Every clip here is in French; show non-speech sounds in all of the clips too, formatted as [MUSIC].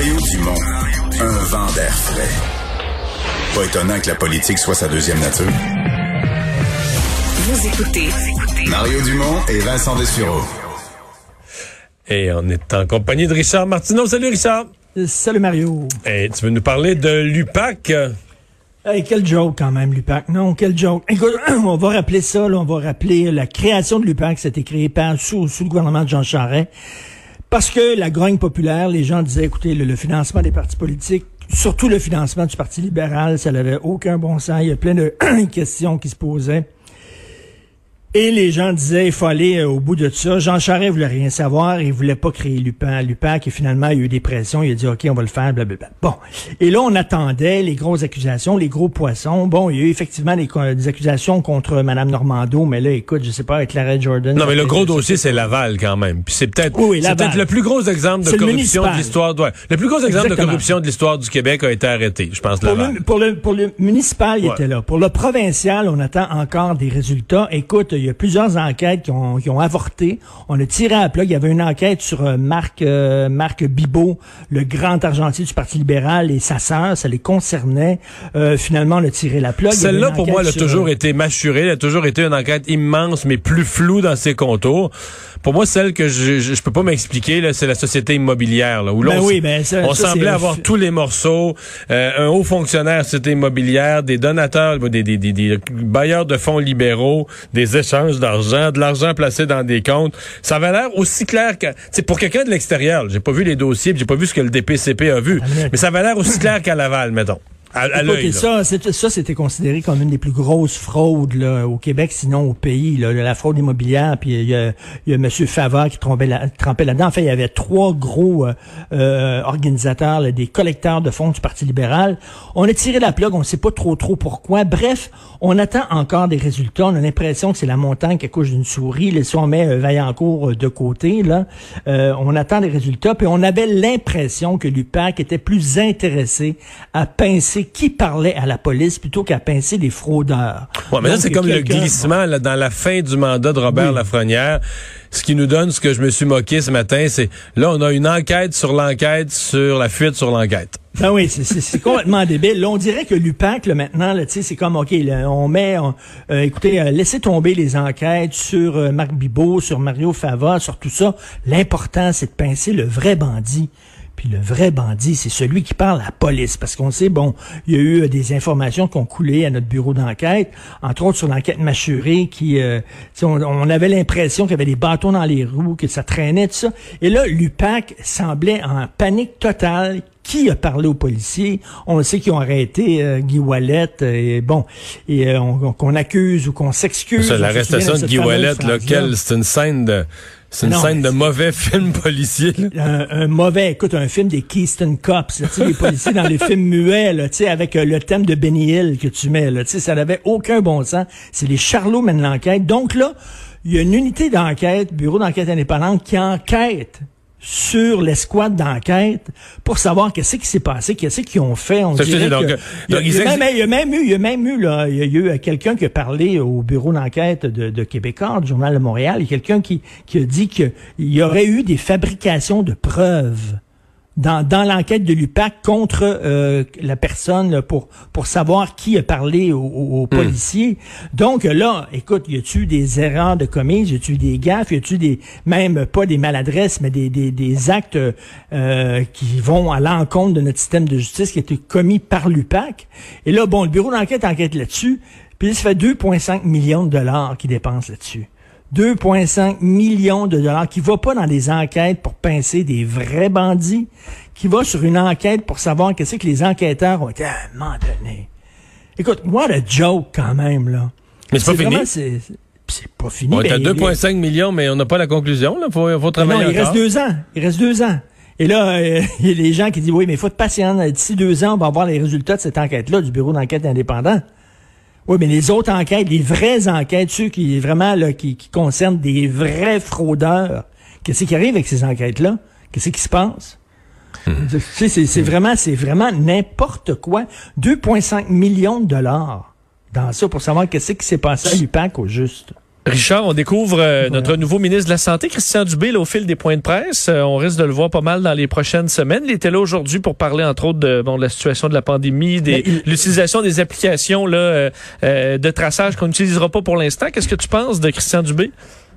Mario Dumont, un vent d'air frais. Pas étonnant que la politique soit sa deuxième nature. Vous écoutez Mario Dumont et Vincent Dessureau. Et on est en compagnie de Richard Martineau. Salut Richard. Salut Mario. Et tu veux nous parler de l'UPAC? Hey, quel joke quand même, l'UPAC. Non, quel joke. Écoute, [CLEARS THROAT] on va rappeler ça, là, on va rappeler la création de l'UPAC, c'était créé par, sous, sous le gouvernement de Jean Charest. Parce que la grogne populaire, les gens disaient, écoutez, le, financement des partis politiques, surtout le financement du Parti libéral, ça n'avait aucun bon sens. Il y a plein de [CLEARS THROAT] questions qui se posaient. Et les gens disaient, il faut aller euh, au bout de ça. Jean Charest voulait rien savoir, il voulait pas créer Lupin. Lupin, qui finalement a eu des pressions, il a dit, OK, on va le faire, blablabla. Bon. Et là, on attendait les grosses accusations, les gros poissons. Bon, il y a eu effectivement des, accusations contre Mme Normando, mais là, écoute, je sais pas, avec Claret Jordan. Non, mais le gros dossier, c'est Laval quand même. Puis c'est peut-être Oui, c'est peut-être le plus gros exemple de le corruption de l'histoire. ouais. Le plus gros exemple de corruption de l'histoire du Québec a été arrêté, je pense, Pour Laval. le, pour, le, pour le municipal, il Ouais. était là. Pour le provincial, on attend encore des résultats. Écoute, il y a plusieurs enquêtes qui ont, qui ont avorté. On a tiré à plat. Il y avait une enquête sur euh, Marc, euh, Marc Bibot, le grand argentier du Parti libéral et sa sœur. Ça les concernait. Euh, finalement, on a tiré la avait Celle-là, pour moi, elle a sur, toujours euh, été mâchurée. Elle a toujours été une enquête immense, mais plus floue dans ses contours. Pour moi, celle que je, je, je peux pas m'expliquer, c'est la société immobilière, là, où Ben on, oui, ben ça- on ça, semblait avoir tous les morceaux, un haut fonctionnaire société immobilière, des donateurs, des, des, des, des bailleurs de fonds libéraux, des d'argent, de l'argent placé dans des comptes. Ça avait l'air aussi clair que, c'est pour quelqu'un de l'extérieur. J'ai pas vu les dossiers, j'ai pas vu ce que le DPCP a vu, mais ça avait l'air aussi [CLEARS THROAT] clair qu'à Laval, mettons. À, à ça, c'était considéré comme une des plus grosses fraudes là, au Québec, sinon au pays, là, la fraude immobilière. Puis il y a, il y a M. Favard qui trompait, la, trempait là-dedans. En fait, il y avait trois gros euh, euh, organisateurs, là, des collecteurs de fonds du Parti libéral. On a tiré la plug, on ne sait pas trop trop pourquoi. Bref, on attend encore des résultats. On a l'impression que c'est la montagne qui accouche d'une souris. Là, si on met euh, Vaillancourt euh, de côté, là, euh, on attend des résultats. Puis on avait l'impression que l'UPAC était plus intéressé à pincer qui parlait à la police plutôt qu'à pincer des fraudeurs. Ouais, mais là, c'est comme le glissement là, dans la fin du mandat de Robert Oui. Lafrenière. Ce qui nous donne ce que je me suis moqué ce matin, c'est là, on a une enquête sur l'enquête sur la fuite sur l'enquête. Ben oui, c'est- complètement débile. Là, on dirait que l'UPAC, là, maintenant, là, c'est comme, OK, là, on met, on- euh, écoutez, euh, laissez tomber les enquêtes sur euh, Marc Bibot, sur Mario Fava, sur tout ça. L'important, c'est de pincer le vrai bandit. Puis le vrai bandit, c'est celui qui parle à la police. Parce qu'on sait, bon, il y a eu euh, des informations qui ont coulé à notre bureau d'enquête, entre autres sur l'enquête mâchurée, qui, euh, on, on avait l'impression qu'il y avait des bâtons dans les roues, que ça traînait, tout ça. Et là, l'UPAC semblait en panique totale. Qui a parlé aux policiers? On sait qu'ils ont arrêté euh, Guy Wallet, et bon, et on- qu'on accuse ou qu'on s'excuse. L'arrestation de Guy quelle, c'est une scène de, c'est une Non, scène de mauvais film policier. là. un, un mauvais, écoute, un film des Keystone Cops, là, les policiers dans les [LAUGHS] films muets, là, avec euh, le thème de Benny Hill que tu mets, là, ça n'avait aucun bon sens. C'est les Charlots mènent l'enquête. Donc là, il y a une unité d'enquête, bureau d'enquête indépendante, qui enquête sur l'escouade d'enquête pour savoir qu'est-ce qui s'est passé, qu'est-ce qu'ils ont fait. On dirait dis, donc, que- il y a- donc, il y a même- il y a même eu, il y a même eu, là, il y a eu euh, quelqu'un qui a parlé au bureau d'enquête de, de Québécois, du Journal de Montréal, il y a quelqu'un qui, qui a dit qu'il y aurait eu des fabrications de preuves dans, dans l'enquête de l'UPAC contre euh, la personne là, pour, pour savoir qui a parlé aux, aux- aux policiers. Donc là, écoute, y a-tu des erreurs de commises, y a-tu des gaffes, y a-tu des même pas des maladresses, mais des, des, des actes euh, qui vont à l'encontre de notre système de justice qui a été commis par l'UPAC? Et là, bon, le bureau d'enquête enquête là-dessus, puis ça fait 2,5 millions de dollars qu'ils dépensent là-dessus. 2,5 millions de dollars qui va pas dans des enquêtes pour pincer des vrais bandits, qui va sur une enquête pour savoir qu'est-ce que les enquêteurs ont été à un moment donné. Écoute, what a joke quand même, là. Mais c'est pas fini. vraiment- C'est c'est pas fini. On est à ben, 2,5 millions, mais on n'a pas la conclusion. Il faut, faut non, travailler il reste deux ans. Il reste deux ans. Et là, euh, [LAUGHS] il y a des gens qui disent, oui, mais il faut être patient. D'ici deux ans, on va avoir les résultats de cette enquête-là du Bureau d'enquête indépendant. Oui, mais les autres enquêtes, les vraies enquêtes, ceux qui vraiment là, qui, qui concernent des vrais fraudeurs, qu'est-ce qui arrive avec ces enquêtes-là? Qu'est-ce qui se passe? Tu sais, C'est c'est vraiment, c'est vraiment n'importe quoi. 2,5 millions de dollars dans ça pour savoir qu'est-ce qui s'est passé à l'UPAC au juste. Richard, on découvre euh, notre nouveau ministre de la Santé, Christian Dubé, là, au fil des points de presse. Euh, on risque de le voir pas mal dans les prochaines semaines. Il était là aujourd'hui pour parler, entre autres, de, bon, de la situation de la pandémie, de l'utilisation des applications là, euh, de traçage qu'on n'utilisera pas pour l'instant. Qu'est-ce que tu penses de Christian Dubé?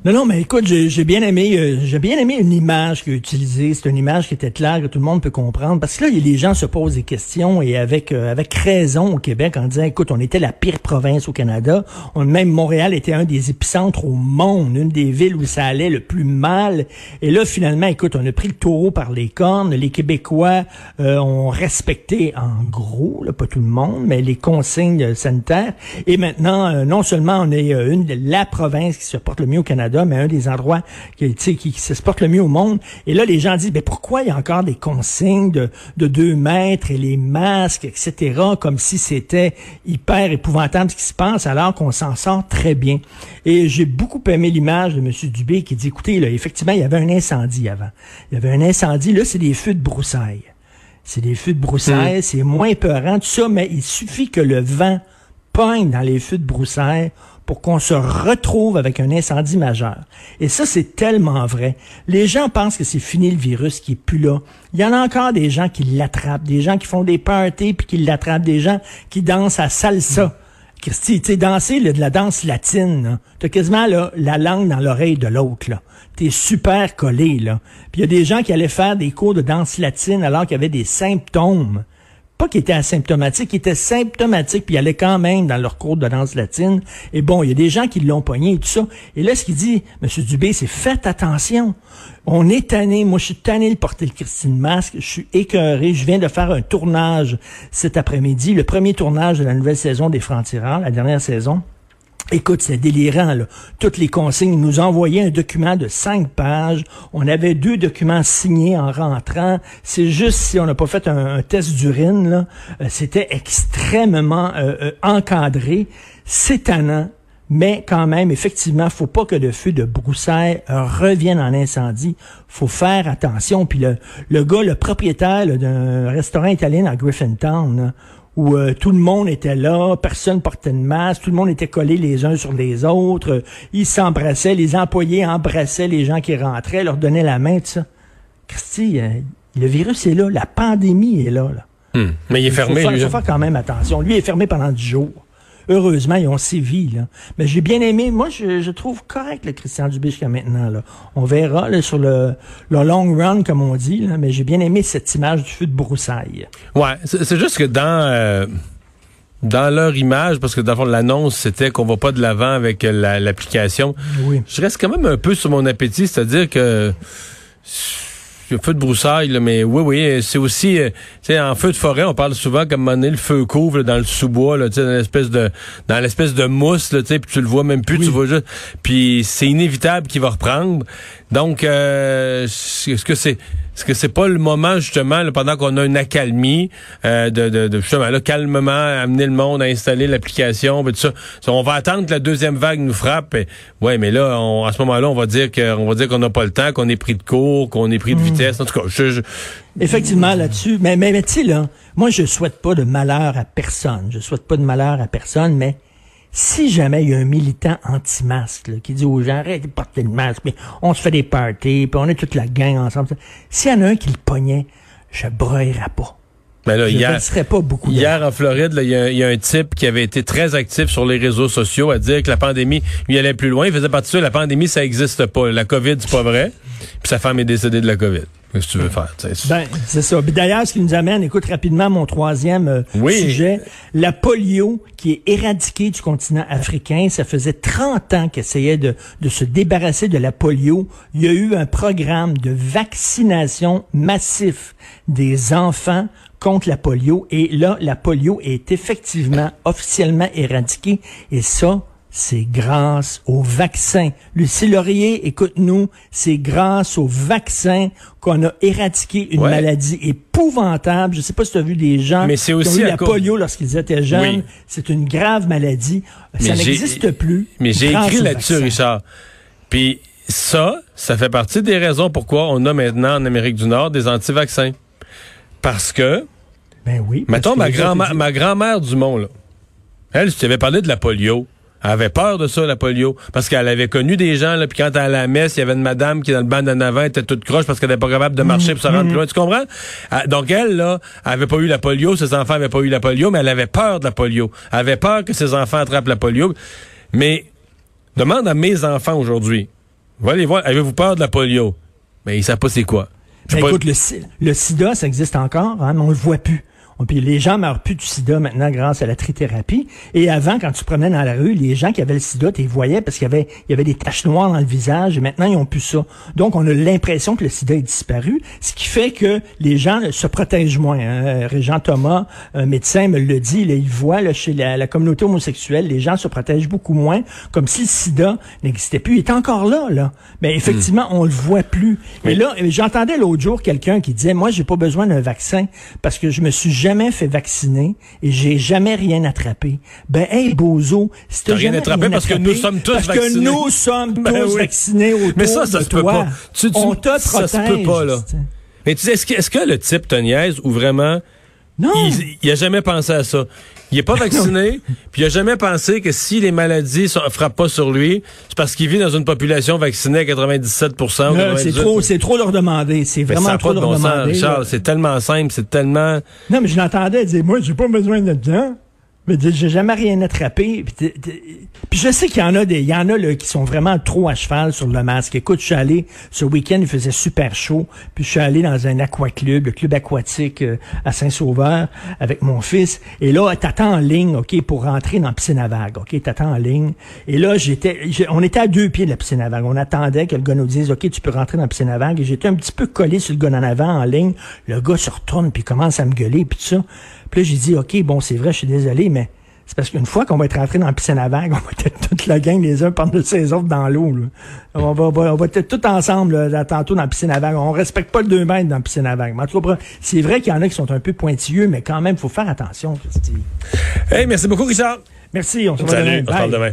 Non, non, mais écoute, j'ai bien aimé, euh, j'ai bien aimé une image qu'il a utilisée. C'est une image qui était claire, que tout le monde peut comprendre. Parce que là, les gens se posent des questions et avec euh, avec raison au Québec en disant, écoute, on était la pire province au Canada. On, même Montréal était un des épicentres au monde, une des villes où ça allait le plus mal. Et là, finalement, écoute, on a pris le taureau par les cornes. Les Québécois euh, ont respecté, en gros, là, pas tout le monde, mais les consignes sanitaires. Et maintenant, non seulement on est une de la province qui se porte le mieux au Canada, mais un des endroits qui, qui, se porte le mieux au monde. Et là, les gens disent, ben pourquoi il y a encore des consignes de, de deux mètres et les masques, etc., comme si c'était hyper épouvantable ce qui se passe, alors qu'on s'en sort très bien. Et j'ai beaucoup aimé l'image de M. Dubé qui dit, écoutez, là, effectivement, il y avait un incendie avant. Il y avait un incendie, là, c'est des feux de broussailles. C'est des feux de broussailles, hmm. c'est moins peurant, tout ça, mais il suffit que le vent pogne dans les feux de broussailles pour qu'on se retrouve avec un incendie majeur. Et ça, c'est tellement vrai. Les gens pensent que c'est fini le virus qui est plus là. Il y en a encore des gens qui l'attrapent, des gens qui font des parties puis qui l'attrapent, des gens qui dansent à salsa. Christy, tu sais, danser de la danse latine, t'as quasiment la langue dans l'oreille de l'autre. T'es super collé. là. Puis il y a des gens qui allaient faire des cours de danse latine alors qu'il y avait des symptômes pas qu'ils étaient asymptomatiques, qui étaient symptomatiques, puis ils allaient quand même dans leur cours de danse latine. Et bon, il y a des gens qui l'ont pogné et tout ça. Et là, ce qu'il dit, M. Dubé, c'est faites attention. On est tanné. Moi, je suis tanné de porter le Christine Masque. Je suis écœuré. Je viens de faire un tournage cet après-midi, le premier tournage de la nouvelle saison des Francs-Tireurs, la dernière saison. Écoute, c'est délirant, là. Toutes les consignes. Nous envoyaient un document de cinq pages. On avait deux documents signés en rentrant. C'est juste si on n'a pas fait un, test d'urine, là. Euh, c'était extrêmement euh, euh, encadré. C'est tannant. Mais quand même, effectivement, faut pas que le feu de broussailles revienne en incendie. Faut faire attention. Puis le, le gars, le propriétaire d'un restaurant italien à Griffintown, où euh, tout le monde était là, personne portait de masque, tout le monde était collé les uns sur les autres, ils s'embrassaient, les employés embrassaient les gens qui rentraient, leur donnaient la main, tout ça. Christy, euh, le virus est là, la pandémie est là. là. Hmm. Mais il est fermé. Il faut, faire, quand même attention. Lui est fermé pendant 10 jours. Heureusement, ils ont sévi. Là. Mais j'ai bien aimé. Moi, je, je, trouve correct le Christian Dubé jusqu'à maintenant. Là. On verra là, sur le, le, long run, comme on dit. Là, mais j'ai bien aimé cette image du feu de broussailles. Ouais, c'est juste que dans... Euh, dans leur image, parce que dans l'annonce, c'était qu'on va pas de l'avant avec l'application. oui. Je reste quand même un peu sur mon appétit, c'est-à-dire que un feu de broussailles, là, mais oui, oui, c'est aussi, euh, tu sais, en feu de forêt, on parle souvent comme donné, le feu couvre dans le sous-bois, là, tu sais, dans l'espèce de, dans l'espèce de mousse, puis tu le vois même plus, tu vois juste, puis c'est inévitable qu'il va reprendre. Donc, euh, est-ce que c'est, est-ce que c'est pas le moment justement pendant qu'on a une accalmie euh, de, de, justement là calmement amener le monde à installer l'application, tout ça? On va attendre que la deuxième vague nous frappe. Et, ouais, mais là, à ce moment-là, on va dire qu'on va dire qu'on n'a pas le temps, qu'on est pris de court, qu'on est pris de hmm. vitesse. En tout cas, je, effectivement là-dessus. Mais mais, mais tu sais là, moi je souhaite pas de malheur à personne. Je souhaite pas de malheur à personne, mais si jamais il y a un militant anti-masque qui dit aux gens arrêtez de porter le masque, mais on se fait des parties, puis on est toute la gang ensemble. S'il y en a un qui le pognait, je broyerais pas. Mais là, je hier, pas beaucoup hier en Floride, il y, a un type qui avait été très actif sur les réseaux sociaux à dire que la pandémie lui allait plus loin. Il faisait partie de ça, la pandémie, ça existe pas. La COVID, c'est pas vrai. Puis sa femme est décédée de la COVID. Qu'est-ce que tu veux faire? Ben, c'est ça. D'ailleurs, ce qui nous amène, écoute rapidement mon troisième euh, sujet, la polio qui est éradiquée du continent africain. Ça faisait 30 ans qu'essayait de, de se débarrasser de la polio. Il y a eu un programme de vaccination massif des enfants contre la polio. Et là, la polio est effectivement officiellement éradiquée. Et ça, c'est grâce au vaccin. Lucie Laurier, écoute-nous, c'est grâce au vaccin qu'on a éradiqué une maladie épouvantable. Je sais pas si tu as vu des gens mais qui ont eu la polio lorsqu'ils étaient jeunes. C'est une grave maladie. ça n'existe plus. Mais j'ai écrit là-dessus, Richard. Puis ça, ça fait partie des raisons pourquoi on a maintenant en Amérique du Nord des anti-vaccins. Parce que, ben oui. mettons ma grand-mère, ma grand-mère Dumont, là, elle, je t'avais parlé de la polio. Elle avait peur de ça, la polio, parce qu'elle avait connu des gens, là, puis quand elle allait à la messe, il y avait une madame qui, dans le banc d'en avant, était toute croche parce qu'elle n'était pas capable de marcher pour se rendre plus loin. Tu comprends? Ah, Donc, elle, là, elle avait pas eu la polio, ses enfants avaient pas eu la polio, mais elle avait peur de la polio. Elle avait peur que ses enfants attrapent la polio. Mais, demande à mes enfants aujourd'hui, va aller voir, avez-vous peur de la polio? Mais ils savent pas c'est quoi. Ben, écoute, le sida, ça existe encore, hein, mais on le voit plus. Puis les gens meurent plus du sida maintenant grâce à la trithérapie. Et avant, quand tu prenais dans la rue, les gens qui avaient le sida, tu les voyais parce qu'il y avait, il y avait des taches noires dans le visage. Et maintenant, ils ont plus ça. Donc, on a l'impression que le sida est disparu, ce qui fait que les gens se protègent moins. hein. Euh, Régent Thomas, un médecin, me le dit. Là, il voit là, chez la, la communauté homosexuelle, les gens se protègent beaucoup moins, comme si le sida n'existait plus. Il est encore là, là. Mais effectivement, on le voit plus. Et là, j'entendais l'autre jour quelqu'un qui disait, moi, j'ai pas besoin d'un vaccin parce que je me suis jamais fait vacciner et j'ai jamais rien attrapé. Ben, hey, bozo, si t'as rien attrapé parce que nous sommes tous parce vaccinés. que nous sommes [LAUGHS] Ben tous oui. vaccinés autour Mais ça, ça de se peut toi. pas. Tu- tu- on te ça protège. se peut pas, là. Mais tu sais, est-ce que, que le type te niaise ou vraiment, Non. il, il a jamais pensé à ça? Il est pas [LAUGHS] vacciné, puis il a jamais pensé que si les maladies ne frappent pas sur lui, c'est parce qu'il vit dans une population vaccinée à 97 ou Là, c'est 98. trop, c'est trop leur demander. C'est ça vraiment trop de leur bon demander. C'est tellement simple, c'est tellement... Non, mais je l'entendais dire, moi, j'ai pas besoin de temps. Mais j'ai jamais rien attrapé. Puis, je sais qu'il y en a des, il y en a là, qui sont vraiment trop à cheval sur le masque. Écoute, je suis allé ce week-end, il faisait super chaud. Puis je suis allé dans un aquaclub, le club aquatique euh, à Saint-Sauveur, avec mon fils. Et là, t'attends en ligne, ok, pour rentrer dans la piscine à vagues, ok, t'attends en ligne. Et là, j'étais, on était à deux pieds de la piscine à vagues. On attendait que le gars nous dise, ok, tu peux rentrer dans la piscine à vagues. Et j'étais un petit peu collé sur le gars en avant en ligne. Le gars se retourne puis commence à me gueuler puis tout ça. Puis là, j'ai dit, OK, bon, c'est vrai, je suis désolé, c'est parce qu'une fois qu'on va être rentré dans la piscine à vagues, [LAUGHS] on va être toute la gang, les uns par-dessus les autres dans l'eau. On va, on être tous ensemble, là, là, tantôt dans la piscine à vagues. On respecte pas le 2 mètres dans la piscine à cas, c'est vrai qu'il y en a qui sont un peu pointilleux, mais quand même, faut faire attention. Hey, merci beaucoup, Richard. Merci, on se voit demain. on se parle demain.